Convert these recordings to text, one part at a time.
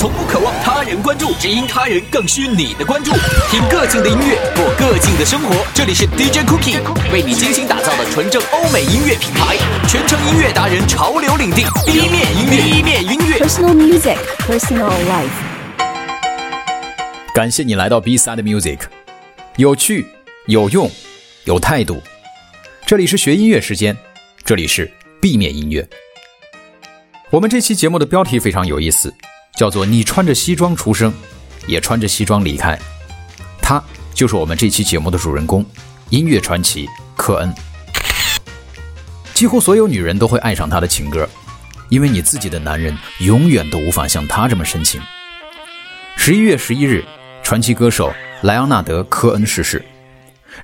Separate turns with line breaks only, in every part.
从不渴望他人关注，只因他人更需你的关注。听个性的音乐，过个性的生活。这里是 DJ Cookie 为你精心打造的纯正欧美音乐品牌，全程音乐达人潮流领地，B 面音乐，B 面音乐。
Personal music, personal life.
感谢你来到 B Side Music，有趣、有用、有态度。这里是学音乐时间，这里是 B 面音乐。我们这期节目的标题非常有意思，叫做“你穿着西装出生，也穿着西装离开”。他就是我们这期节目的主人公，音乐传奇科恩。几乎所有女人都会爱上他的情歌，因为你自己的男人永远都无法像他这么深情。十一月十一日，传奇歌手莱昂纳德·科恩逝世。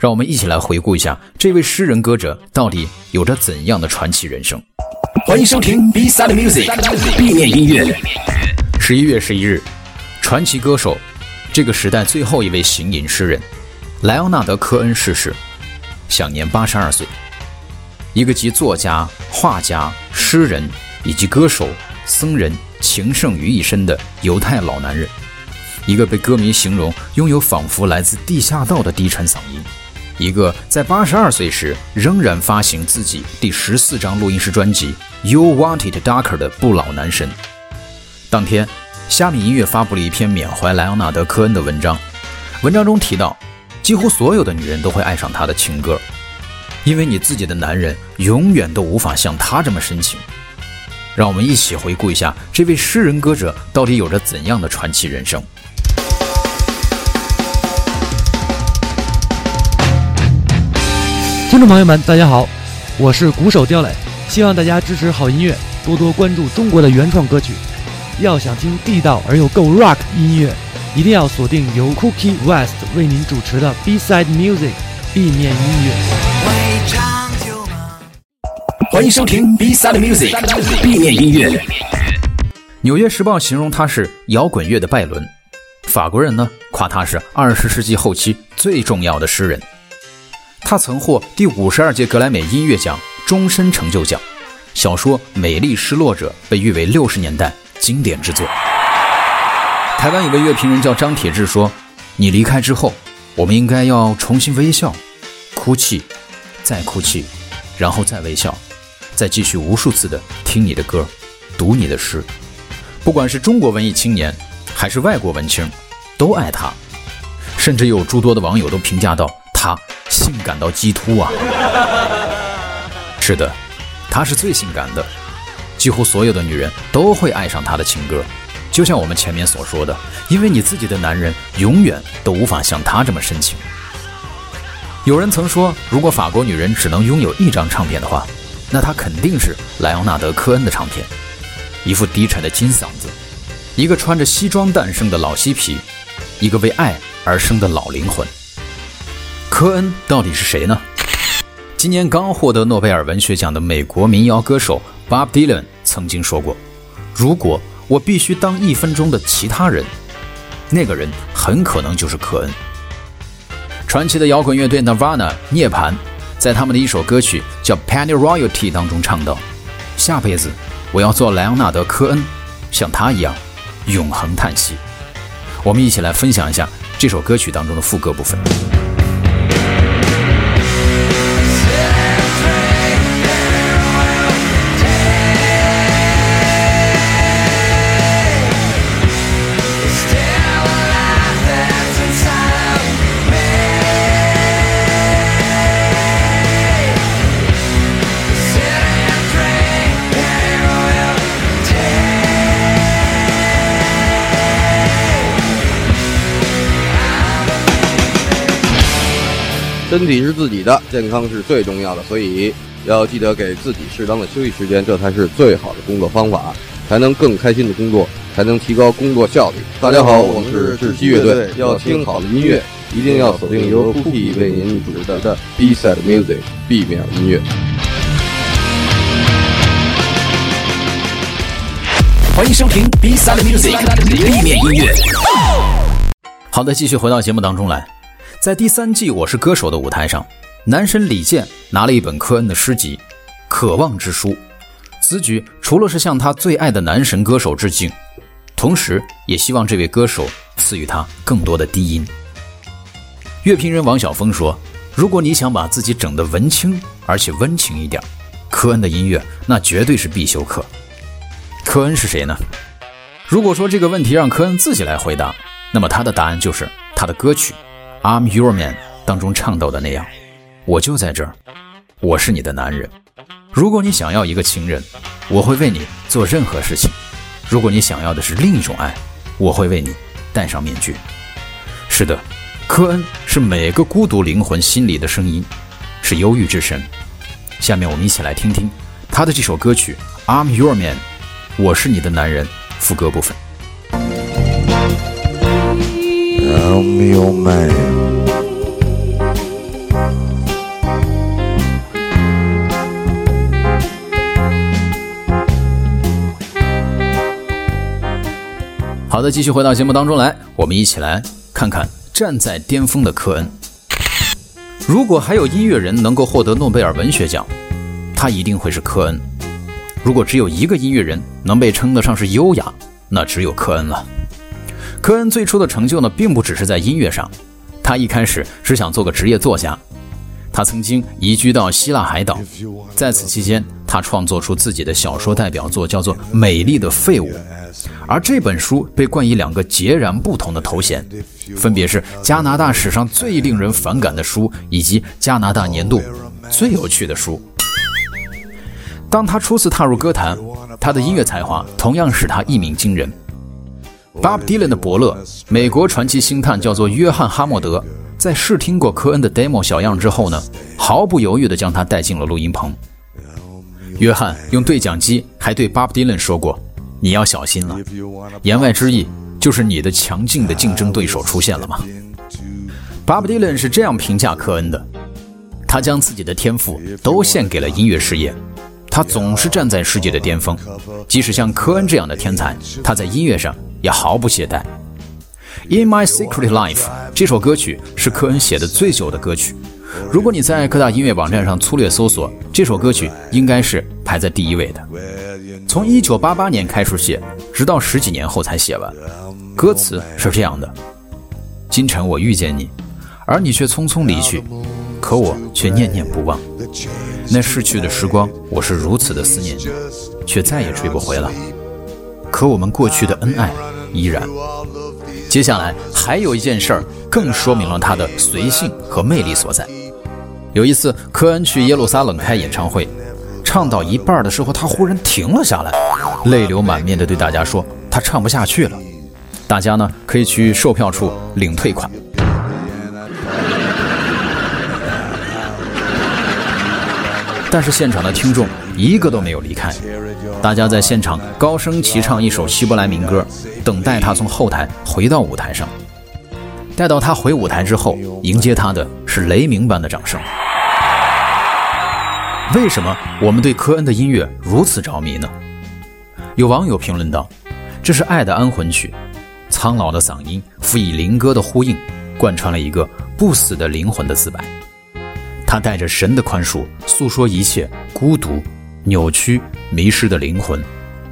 让我们一起来回顾一下这位诗人歌者到底有着怎样的传奇人生。
欢迎收听 B Side Music，B 面音乐。
十一月十一日，传奇歌手，这个时代最后一位行吟诗人莱昂纳德·科恩逝世，享年八十二岁。一个集作家、画家、诗人以及歌手、僧人、情圣于一身的犹太老男人，一个被歌迷形容拥有仿佛来自地下道的低沉嗓音，一个在八十二岁时仍然发行自己第十四张录音室专辑《You Want It Darker》的不老男神。当天，虾米音乐发布了一篇缅怀莱昂纳德·科恩的文章，文章中提到，几乎所有的女人都会爱上他的情歌，因为你自己的男人永远都无法像他这么深情。让我们一起回顾一下这位诗人歌者到底有着怎样的传奇人生。
听众朋友们，大家好，我是鼓手刁磊，希望大家支持好音乐，多多关注中国的原创歌曲。要想听地道而又够 rock 音乐，一定要锁定由 Cookie West 为您主持的 B Side Music B 面音乐。
欢迎收听 B Side Music，B 面音乐。
《纽约时报》形容他是摇滚乐的拜伦，法国人呢夸他是二十世纪后期最重要的诗人。他曾获第五十二届格莱美音乐奖终身成就奖，小说《美丽失落者》被誉为六十年代经典之作。台湾有个乐评人叫张铁志说：“你离开之后，我们应该要重新微笑，哭泣，再哭泣，然后再微笑，再继续无数次的听你的歌，读你的诗。不管是中国文艺青年，还是外国文青，都爱他。甚至有诸多的网友都评价到他性感到鸡突啊！是的，他是最性感的，几乎所有的女人都会爱上他的情歌。就像我们前面所说的，因为你自己的男人永远都无法像他这么深情。有人曾说，如果法国女人只能拥有一张唱片的话，那她肯定是莱昂纳德·科恩的唱片。一副低沉的金嗓子，一个穿着西装诞生的老嬉皮，一个为爱而生的老灵魂。科恩到底是谁呢？今年刚获得诺贝尔文学奖的美国民谣歌手 Bob Dylan 曾经说过：“如果我必须当一分钟的其他人，那个人很可能就是科恩。”传奇的摇滚乐队 Nirvana 涅槃，在他们的一首歌曲叫《Penny Royalty》当中唱道：“下辈子我要做莱昂纳德·科恩，像他一样永恒叹息。”我们一起来分享一下这首歌曲当中的副歌部分。
身体是自己的，健康是最重要的，所以要记得给自己适当的休息时间，这才是最好的工作方法，才能更开心的工作，才能提高工作效率。大家好，我们是窒息乐队，要听好的音乐，一定要锁定由 Cookie 为您主持的 B Side Music B 面音乐。
欢迎收听 B Side Music，B 面音乐。
好的，继续回到节目当中来。在第三季《我是歌手》的舞台上，男神李健拿了一本科恩的诗集《渴望之书》。此举除了是向他最爱的男神歌手致敬，同时也希望这位歌手赐予他更多的低音。乐评人王晓峰说：“如果你想把自己整得文青，而且温情一点，科恩的音乐那绝对是必修课。”科恩是谁呢？如果说这个问题让科恩自己来回答，那么他的答案就是他的歌曲《I'm Your Man》当中唱到的那样：“我就在这儿，我是你的男人。如果你想要一个情人，我会为你做任何事情。如果你想要的是另一种爱，我会为你戴上面具。”是的，科恩是每个孤独灵魂心里的声音，是忧郁之神。下面我们一起来听听他的这首歌曲《I'm Your Man》，我是你的男人。副歌部分。
I'm your man.
“好的，继续回到节目当中来，我们一起来看看站在巅峰的科恩。如果还有音乐人能够获得诺贝尔文学奖，他一定会是科恩。如果只有一个音乐人能被称得上是优雅，那只有科恩了。科恩最初的成就呢，并不只是在音乐上，他一开始只想做个职业作家。他曾经移居到希腊海岛，在此期间，他创作出自己的小说代表作，叫做《美丽的废物》。而这本书被冠以两个截然不同的头衔，分别是加拿大史上最令人反感的书，以及加拿大年度最有趣的书。当他初次踏入歌坛，他的音乐才华同样使他一鸣惊人。Bob Dylan 的伯乐，美国传奇星探叫做约翰哈默德，在试听过科恩的 demo 小样之后呢，毫不犹豫地将他带进了录音棚。约翰用对讲机还对 Bob Dylan 说过：“你要小心了。”言外之意就是你的强劲的竞争对手出现了吗？Bob Dylan 是这样评价科恩的：他将自己的天赋都献给了音乐事业。他总是站在世界的巅峰，即使像科恩这样的天才，他在音乐上也毫不懈怠。《In My Secret Life》这首歌曲是科恩写的最久的歌曲。如果你在各大音乐网站上粗略搜索，这首歌曲应该是排在第一位的。从1988年开始写，直到十几年后才写完。歌词是这样的：今晨我遇见你，而你却匆匆离去，可我却念念不忘。那逝去的时光，我是如此的思念你，却再也追不回了。可我们过去的恩爱依然。接下来还有一件事儿，更说明了他的随性和魅力所在。有一次，科恩去耶路撒冷开演唱会，唱到一半的时候，他忽然停了下来，泪流满面地对大家说：“他唱不下去了。”大家呢可以去售票处领退款。但是现场的听众一个都没有离开，大家在现场高声齐唱一首希伯来民歌，等待他从后台回到舞台上。待到他回舞台之后，迎接他的是雷鸣般的掌声。为什么我们对科恩的音乐如此着迷呢？有网友评论道：“这是爱的安魂曲，苍老的嗓音辅以灵歌的呼应，贯穿了一个不死的灵魂的自白。”他带着神的宽恕，诉说一切孤独、扭曲、迷失的灵魂、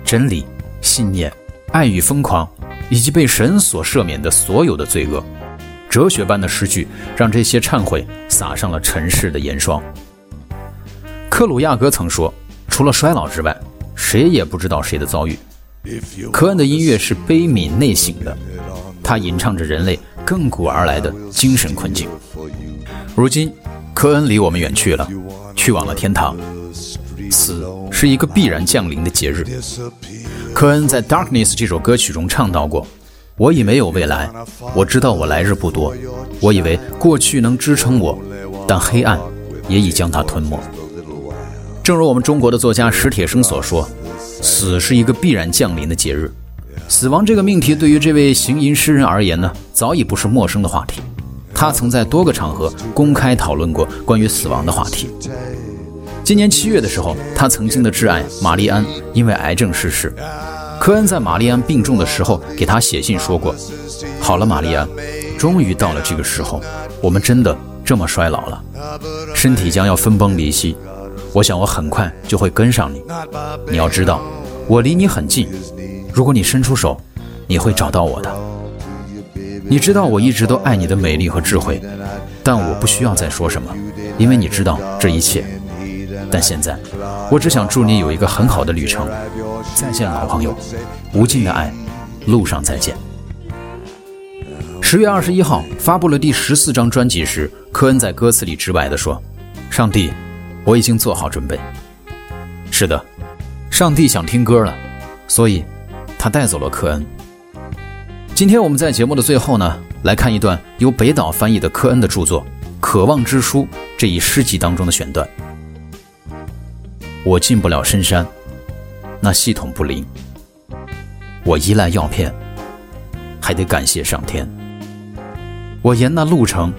真理、信念、爱与疯狂，以及被神所赦免的所有的罪恶。哲学般的诗句，让这些忏悔撒上了尘世的盐霜。克鲁亚格曾说：“除了衰老之外，谁也不知道谁的遭遇。”科恩的音乐是悲悯内省的，他吟唱着人类亘古而来的精神困境。如今。科恩离我们远去了，去往了天堂。死是一个必然降临的节日。科恩在《Darkness》这首歌曲中唱到过：“我已没有未来，我知道我来日不多。我以为过去能支撑我，但黑暗也已将它吞没。”正如我们中国的作家史铁生所说：“死是一个必然降临的节日。”死亡这个命题对于这位行吟诗人而言呢，早已不是陌生的话题。他曾在多个场合公开讨论过关于死亡的话题。今年七月的时候，他曾经的挚爱玛丽安因为癌症逝世。科恩在玛丽安病重的时候给他写信说过：“好了，玛丽安，终于到了这个时候，我们真的这么衰老了，身体将要分崩离析。我想我很快就会跟上你。你要知道，我离你很近，如果你伸出手，你会找到我的。你知道我一直都爱你的美丽和智慧，但我不需要再说什么，因为你知道这一切。但现在，我只想祝你有一个很好的旅程。再见，老朋友，无尽的爱，路上再见。十月二十一号发布了第十四张专辑时，科恩在歌词里直白地说：“上帝，我已经做好准备。”是的，上帝想听歌了，所以，他带走了科恩。今天我们在节目的最后呢，来看一段由北岛翻译的科恩的著作《渴望之书》这一诗集当中的选段。我进不了深山，那系统不灵。我依赖药片，还得感谢上天。我沿那路程，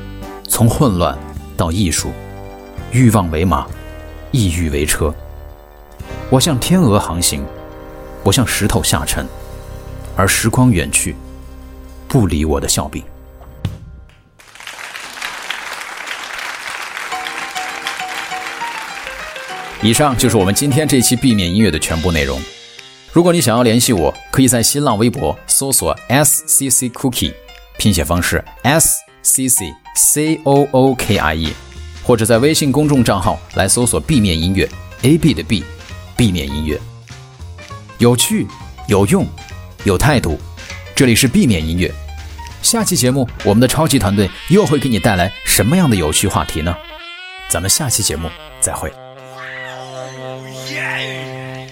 从混乱到艺术，欲望为马，意欲为车。我向天鹅航行，我向石头下沉，而时光远去。不理我的笑柄。以上就是我们今天这期避免音乐的全部内容。如果你想要联系我，可以在新浪微博搜索 S C C Cookie，拼写方式 S C C C O O K I E，或者在微信公众账号来搜索 B 面音乐 A B 的 B，B 面音乐。有趣，有用，有态度，这里是避免音乐。下期节目，我们的超级团队又会给你带来什么样的有趣话题呢？咱们下期节目再会。Yeah.